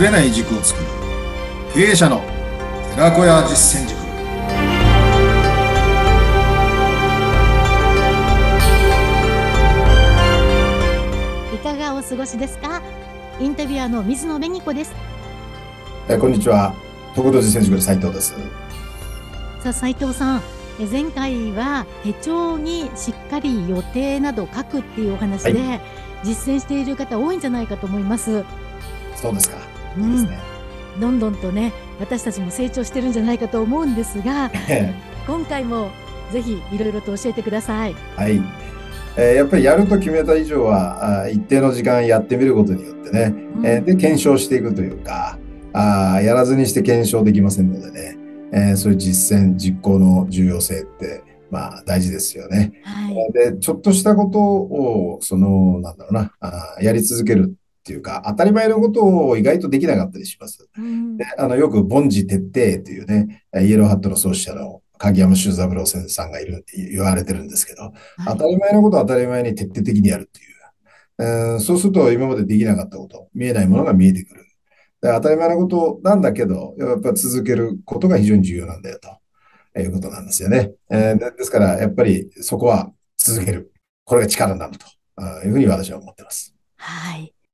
ぶれない軸を作る。経営者の寺子屋実践塾。いかがお過ごしですか？インタビュアーの水野紅子です。えこんにちは。徳道実践塾の斉藤です。さあ斉藤さん。え前回は手帳にしっかり予定など書くっていうお話で、は実践している方多いんじゃないかと思います。そうですかですね、どんどんとね私たちも成長してるんじゃないかと思うんですが 今回もぜひいろいろと教えてください。はい、えーやっぱりやると決めた以上はあー一定の時間やってみることによってね、うん。えーで検証していくというかあーやらずにして検証できませんのでね、えーそういう実践実行の重要性ってまあ大事ですよね。はい。でちょっとしたことをそのなんだろうなあーやり続けるっていうか当たり前のことを意外とできなかったりします。うんであのよく凡事徹底というねえーイエローハットの創始者の鍵山修三郎先生さんがいる言われてるんですけど、はい当たり前のことを当たり前に徹底的にやるっていう。えーそうすると今までできなかったこと、見えないものが見えてくる。で当たり前のことなんだけど、やっぱ続けることが非常に重要なんだよということなんですよね。えーでですから、やっぱりそこは続ける。これが力になるというふうに私は思ってます。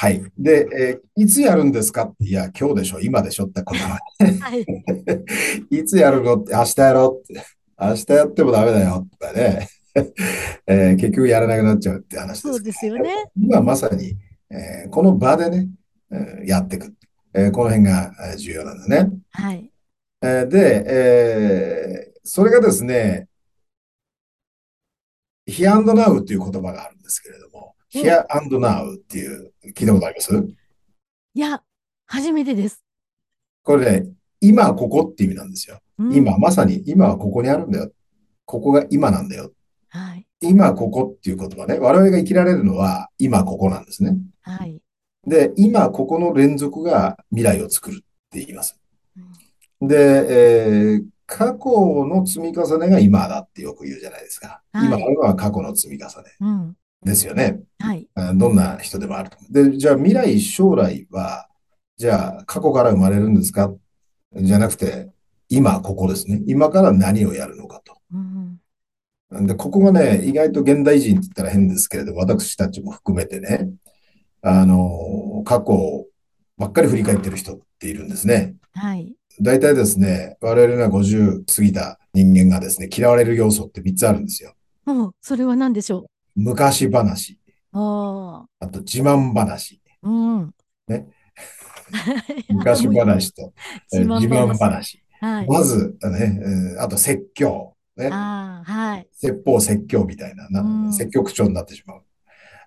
はい。はい。で、えーいつやるんですか？って、いや、今日でしょ、今でしょってことは、はい。いつやるの？って、明日やろうって、明日やってもダメだよとかね、えー結局やらなくなっちゃうって話です。そうですよね。今まさに、えーこの場でね、えーやっていく。えーこの辺がえー重要なんですね。はい。えーで、えーそれがですね、here and now っていう言葉があるんですけれども、うん here and now っていう、聞いたことあります？いや初めてです、これね、今ここって意味なんですよ。うん今、まさに今はここにあるんだよ。ここが今なんだよ。はい今ここっていう言葉ね。我々が生きられるのは今ここなんですね。はいで、今ここの連続が未来を作るって言います。うんで、えー過去の積み重ねが今だってよく言うじゃないですか。はい今あるのは過去の積み重ねうんですよね。はいあどんな人でもあると。で、じゃあ未来、将来は、じゃあ過去から生まれるんですか？じゃなくて、今ここですね。今から何をやるのかと。うんで、ここがね、意外と現代人って言ったら変ですけれど、私たちも含めてね、あの、過去ばっかり振り返ってる人っているんですね。はい大体ですね、我々が50過ぎた人間がですね、嫌われる要素って3つあるんですよ。もうそれは何でしょ昔話、うああと自慢話、あうん。ね。昔話と、えー自慢話。はい。まず、ね、えーあと説教、ね、はい。説法説教みたいな、なうん。説教口調になってしまう。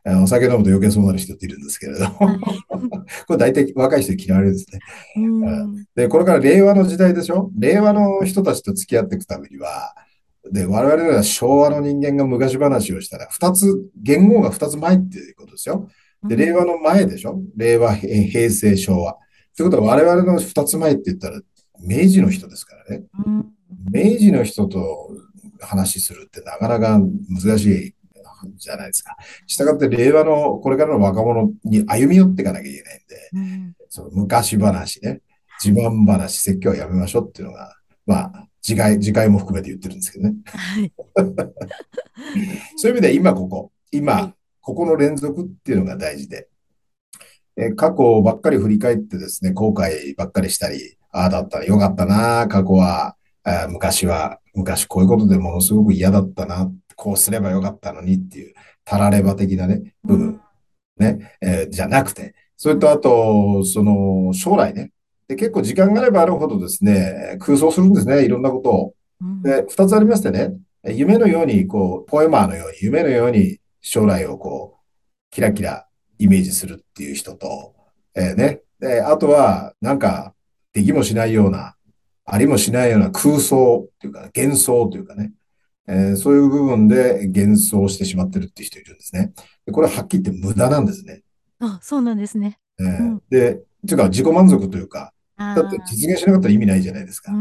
えーお酒飲むと余計そうなる人っているんですけれど、はい。これ大体若い人に嫌われるんですね。うん。で、これから令和の時代でしょ？令和の人たちと付き合っていくためには、で、我々は昭和の人間が昔話をしたら、二つ、言語が二つ前っていうことですよ。で、令和の前でしょ？令和、平平成、昭和。ってことは我々の二つ前って言ったら、明治の人ですからね。うん明治の人と話するってなかなか難しいじゃないですか。したがって令和のこれからの若者に歩み寄っていかなきゃいけないんで、うんその昔話ね、自慢話、説教はやめましょうっていうのが、まあ、次回、次回も含めて言ってるんですけどね。はい。そういう意味で今ここ、今、はい。ここの連続っていうのが大事で、えー過去ばっかり振り返ってですね、後悔ばっかりしたり、ああだったらよかったな、過去は、あー昔は、昔こういうことでものすごく嫌だったな、こうすればよかったのにっていう、たられば的なね、部分、ね、えーじゃなくて、それとあと、その、将来ね、で結構時間があればあるほどですね、空想するんですね、いろんなことを。うんで、二つありましてね、夢のように、こう、ポエマーのように、夢のように将来をこう、キラキライメージするっていう人と、えーね。で、あとは、なんか、できもしないような、ありもしないような空想っていうか、幻想というかね、えーそういう部分で幻想してしまってるっていう人いるんですね。でこれははっきり言って無駄なんですね。あそうなんですねえーうんで、っていうか自己満足というか、あだって実現しなかったら意味ないじゃないですか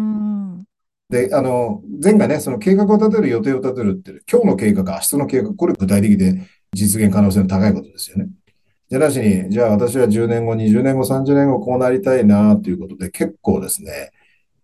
で、あの、前回ね、その計画を立てる、予定を立てるっていう、今日の計画、明日の計画、これ具体的で実現可能性の高いことですよね。じゃなしに、じゃあ私は10年後、20年後、30年後こうなりたいなということで結構ですね、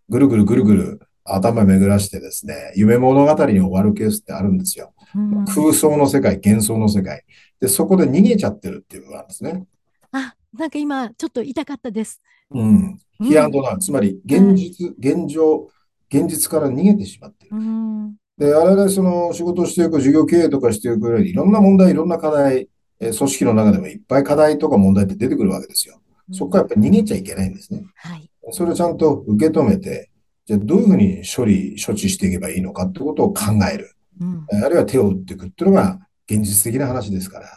ぐるぐるぐるぐる頭巡らしてですね、夢物語に終わるケースってあるんですよ。うん、空想の世界、幻想の世界。で、そこで逃げちゃってるっていうのがあるんですね。あ、なんか今、ちょっと痛かったです。うん。ヒアンドナウ、つまり現実、現状、現実から逃げてしまってる。うん、で、あれでその仕事をしていく、事業経営とかしていくいろんな問題、いろんな課題、え組織の中でもいっぱい課題とか問題って出てくるわけですよ。そこからやっぱり逃げちゃいけないんですね。はい。それをちゃんと受け止めて、じゃあどういうふうに処理、処置していけばいいのかってことを考える。うん、あるいは手を打っていくっていうのが現実的な話ですから、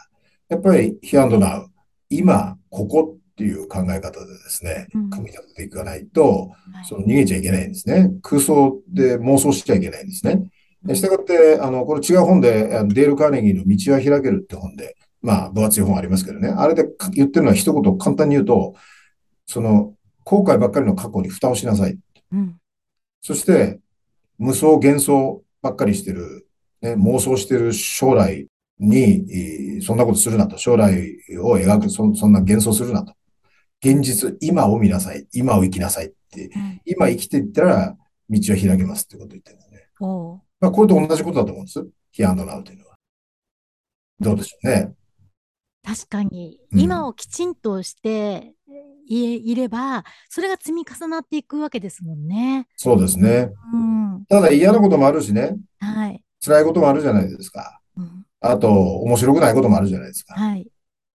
やっぱりヒアンドナウ、今、ここっていう考え方でですね、組み立てていかないと、その逃げちゃいけないんですね。空想で妄想しちゃいけないんですね。したがって、あの、これ違う本で、デール・カーネギーの道は開けるって本で、まあ、分厚い本ありますけどね。あれで言ってるのは一言簡単に言うと、その、後悔ばっかりの過去に蓋をしなさい。うん、そして、無双幻想ばっかりしてる、ね、妄想してる将来に、そんなことするなと。将来を描く、そそんな幻想するなと。現実、今を見なさい。今を生きなさいって。うん、今生きていったら、道は開けますってことを言ってるんですね。まあ、これと同じことだと思うんです。ヒアンドナウというのは。どうでしょうね。確かに、今をきちんとしていれば、それが積み重なっていくわけですもんね。そうですね。うん、ただ嫌なこともあるしね。はい。辛いこともあるじゃないですか。うん、あと、面白くないこともあるじゃないですか。はい。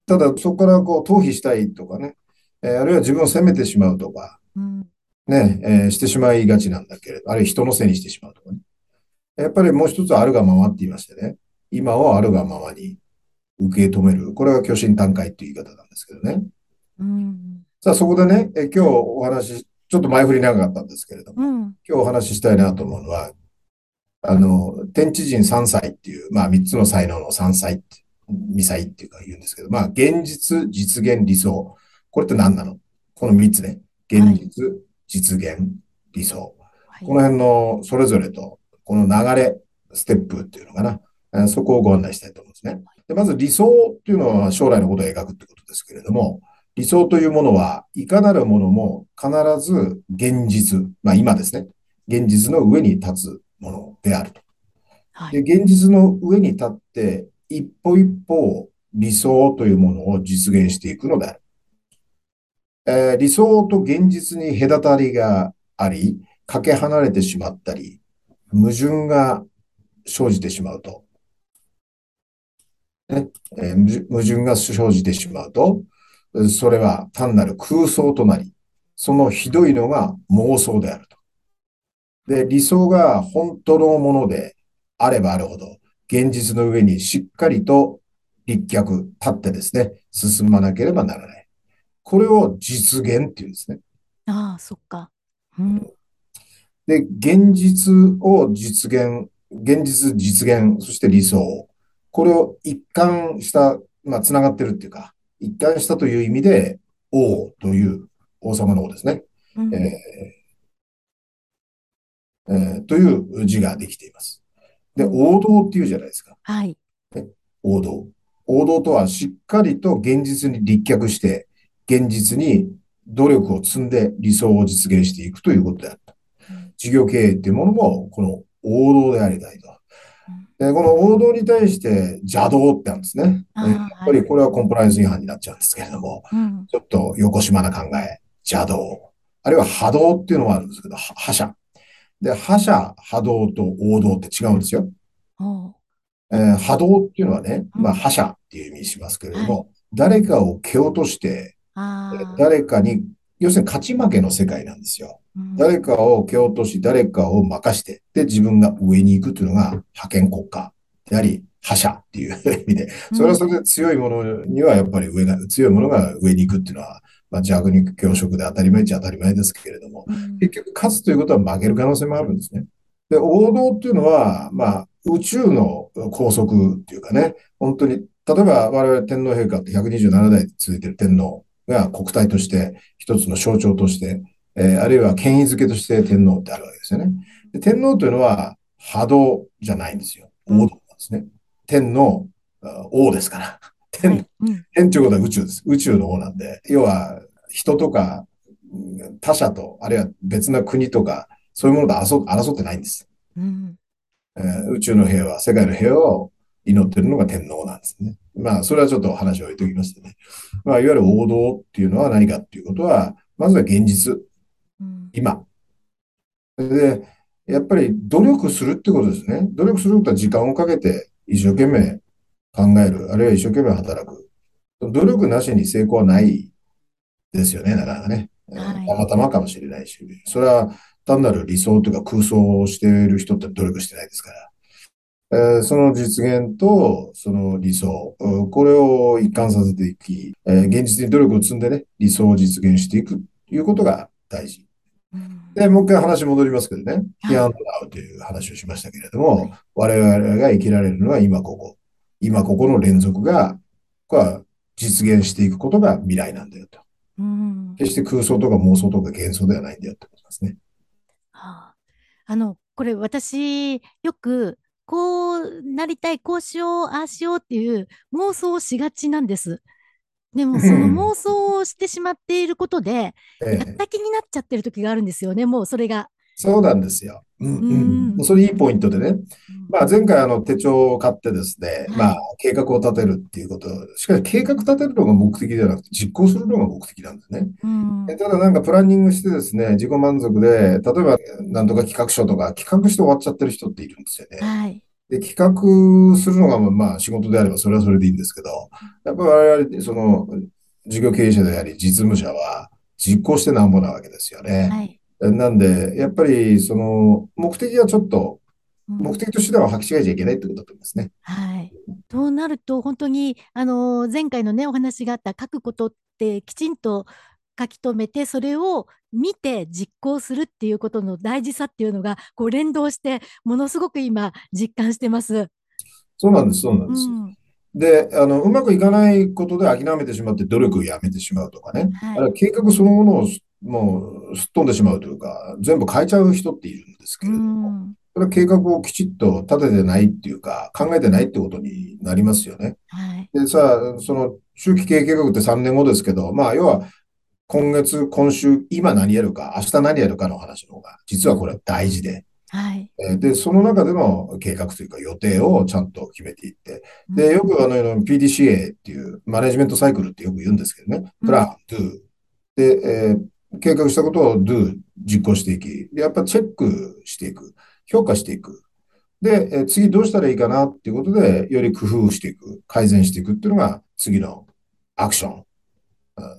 ただ、そこからこう、逃避したいとかね、えー、あるいは自分を責めてしまうとか、うん、ね、えー、してしまいがちなんだけれど、あるいは人のせいにしてしまうとかね。やっぱりもう一つあるがままって言いましてね、今をあるがままに受け止める。これが虚心坦懐っていう言い方なんですけどね。うん、さあ、そこでね、え今日お話、ちょっと前振り長かったんですけれども、うん、今日お話ししたいなと思うのは、あの、天地人3歳っていう、まあ3つの才能の3歳って、2歳っていうか言うんですけど、まあ現実、実現、理想。これって何なの？この3つね。現実、はい、実現、理想。はい、この辺のそれぞれと、この流れ、ステップっていうのかな。そこをご案内したいと思うんですね。でまず理想っていうのは将来のことを描くってことですけれども、理想というものはいかなるものも必ず現実、まあ今ですね、現実の上に立つものであると。はい、で現実の上に立って一歩一歩理想というものを実現していくのである。えー、理想と現実に隔たりがあり、かけ離れてしまったり、矛盾が生じてしまうと、ねえー、矛盾が生じてしまうと、それは単なる空想となり、そのひどいのが妄想であると。で、理想が本当のものであればあるほど、現実の上にしっかりと立脚、立ってですね、進まなければならない。これを実現っていうんですね。ああ、そっか。うん、で、現実を実現、現実実現、そして理想。これを一貫した、まあ、つながってるっていうか、一貫したという意味で、王という王様の王ですね。うん、えー、えー、という字ができています。で、王道っていうじゃないですか。はい。王道。王道とはしっかりと現実に立脚して、現実に努力を積んで理想を実現していくということであった。事業経営っていうものも、この王道でありたいと。でこの王道に対して邪道ってあるんですね。やっぱりこれはコンプライアンス違反になっちゃうんですけれども、はい、ちょっと横島な考え、邪道。あるいは波動っていうのもあるんですけど、覇者。で、覇者、波動と王道って違うんですよ。えー、波動っていうのはね、まあ覇者っていう意味しますけれども、はい、誰かを蹴落として、誰かに、要するに勝ち負けの世界なんですよ。誰かを蹴落とし、誰かを任して、で、自分が上に行くというのが派遣国家であり、覇者っていう 意味で、それはそれで強いものにはやっぱり上が、強いものが上に行くっていうのは、まあ、弱肉強食で当たり前っちゃ当たり前ですけれども、結局勝つということは負ける可能性もあるんですね。で、王道っていうのは、まあ、宇宙の法則っていうかね、本当に、例えば我々天皇陛下って127代続いてる天皇が国体として一つの象徴としてえー、あるいは権威づけとして天皇ってあるわけですよね。で天皇というのは波動じゃないんですよ。王道なんですね。天皇、王ですから。天うん。変ということは宇宙です。宇宙の方なんで、要は人とか他者と、あるいは別な国とか、そういうものと争ってないんです。うん、えー、宇宙の平和、世界の平和を祈ってるのが天皇なんですね。まあ、それはちょっと話を置いておきましてね。まあ、いわゆる王道っていうのは何かっていうことは、まずは現実。うん、今。で、やっぱり努力するってことですね。努力することは時間をかけて一生懸命考える、あるいは一生懸命働く。努力なしに成功はないですよね、なかなかね。はい、たまたまかもしれないし、それは単なる理想というか空想をしている人って努力してないですから。えー、その実現とその理想、これを一貫させていき、えー、現実に努力を積んでね、理想を実現していくということが大事。で、もう一回話戻りますけどね、ヒアンドナウという話をしましたけれども、はい、我々が生きられるのは今ここ。今ここの連続が、これは実現していくことが未来なんだよと。うん、決して空想とか妄想とか幻想ではないんだよってことですね。はあ、あの、これ私、よく、こうなりたい、こうしよう、ああしようっていう妄想をしがちなんです。でも、その妄想をしてしまっていることで、やった気になっちゃってる時があるんですよね、もうそれが。そうなんですよ。うんうん。それいいポイントでね。まあ前回あの手帳を買ってですね、まあ計画を立てるっていうこと。しかし計画立てるのが目的ではなくて実行するのが目的なんですね。ただなんかプランニングしてですね、自己満足で、例えばなんとか企画書とか企画して終わっちゃってる人っているんですよね。はい。で、企画するのがまあ仕事であればそれはそれでいいんですけど、やっぱり我々、その事業経営者であり実務者は実行してなんぼなわけですよね。はいなんで、やっぱり、その、目的はちょっと、目的と手段を履き違えちゃいけないってことだと思いますね。はい。となると、本当に、あの、前回のね、お話があった書くことってきちんと書き留めて、それを見て実行するっていうことの大事さっていうのが、こう連動して、ものすごく今、実感してます。そうなんです、そうなんです。うんで、あの、うまくいかないことで諦めてしまって努力をやめてしまうとかね。はい、あれ計画そのものをもうすっ飛んでしまうというか、全部変えちゃう人っているんですけれども、それは計画をきちっと立ててないっていうか、考えてないってことになりますよね。はい、でさ、その中期経営計画って3年後ですけど、まあ、要は、今月、今週、今何やるか、明日何やるかの話の方が、実はこれは大事で。はい、で、その中での計画というか予定をちゃんと決めていって、で、よくあの PDCA っていうマネジメントサイクルってよく言うんですけどね、プラン、ドゥ、で、えー計画したことを do 実行していき、やっぱチェックしていく、評価していく。で、え次どうしたらいいかなっていうことで、より工夫していく、改善していくっていうのが次のアクションに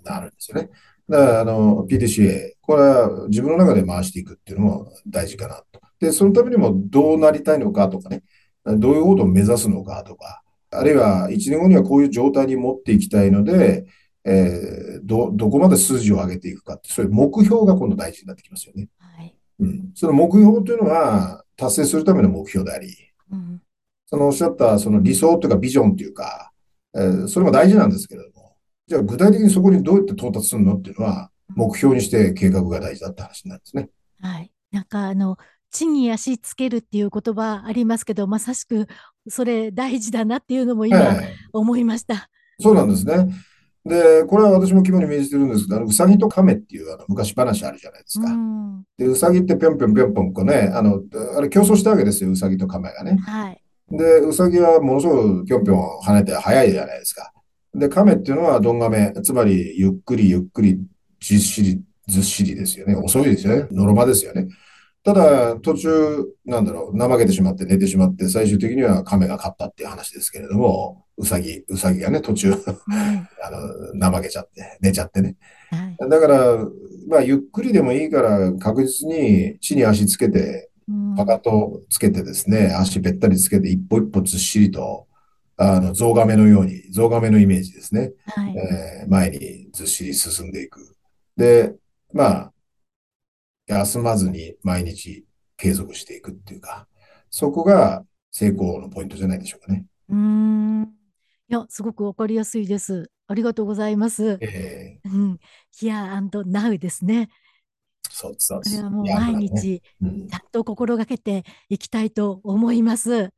なるんですよね。だから、あの、PDCA、これは自分の中で回していくっていうのも大事かなと。で、そのためにもどうなりたいのかとかね、どういうことを目指すのかとか、あるいは1年後にはこういう状態に持っていきたいので、えー、ど、どこまで数字を上げていくかって、そういう目標が今度大事になってきますよね。はい。うん。その目標というのは、達成するための目標であり、うん、そのおっしゃったその理想というかビジョンというか、えー、それも大事なんですけれども、じゃあ具体的にそこにどうやって到達するのっていうのは、目標にして計画が大事だって話なんですね。はい。なんかあの、地に足つけるっていう言葉ありますけど、まさしくそれ大事だなっていうのも今思いました。はい、そうなんですね。で、これは私も肝に銘じてるんですけど、あのうさぎと亀っていうあの昔話あるじゃないですか。で、うさぎってぴょんぴょんぴょんぴょんこね、あの、あれ競争したわけですよ、うさぎと亀がね。はい。で、うさぎはものすごくぴょんぴょん跳ねて速いじゃないですか。で、亀っていうのはどんがめ、つまりゆっくりゆっくりじっしりずっしりですよね。遅いですよね。のろまですよね。ただ、途中、なんだろう、怠けてしまって寝てしまって、最終的には亀が勝ったっていう話ですけれども、うさぎ、うさぎがね、途中あの、怠けちゃって、寝ちゃってね。はい、だから、まあ、ゆっくりでもいいから確実に地に足つけて、パカとつけてですね、足べったりつけて一歩一歩ずっしりと、あの、ゾウガメのように、ゾウガメのイメージですね。はい、えー、前にずっしり進んでいく。で、まあ、休まずに毎日継続していくっていうか、そこが成功のポイントじゃないでしょうかね。うん。いや、すごくわかりやすいです。ありがとうございます。えー、うん。Here Now ですね。そうです、そうです。これはもう毎日、ちゃんと心がけていきたいと思います。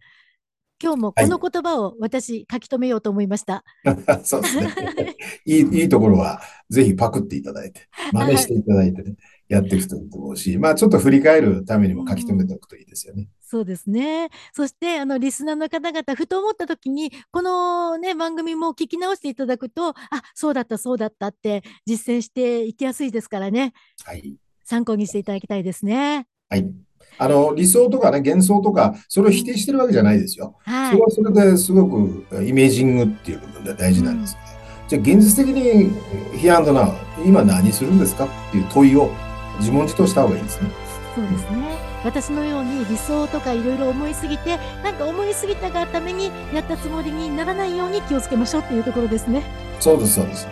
今日もこの言葉を私書き留めようと思いました。そうですね。いい、いいところは、ぜひパクっていただいて、真似していただいてね、やっていくといいと思うし、まあちょっと振り返るためにも書き留めておくといいですよね。そうですね。そして、あの、リスナーの方々、ふと思った時に、このね、番組も聞き直していただくと、あ、そうだった、そうだったって実践していきやすいですからね。はい。参考にしていただきたいですね。はい。あの、理想とかね、幻想とか、それを否定してるわけじゃないですよ。はい。それはそれですごくイメージングっていう部分では大事なんですね。じゃあ現実的に、ヒアンドナウ、今何するんですかっていう問いを自問自答した方がいいですね。そうですね。私のように理想とかいろいろ思いすぎて、なんか思いすぎたがためにやったつもりにならないように気をつけましょうっていうところですね。そうです、そうです。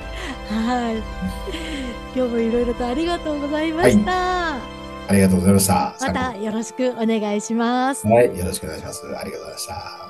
はい。今日もいろいろとありがとうございました。ありがとうございました。またよろしくお願いします。はい、よろしくお願いします。ありがとうございました。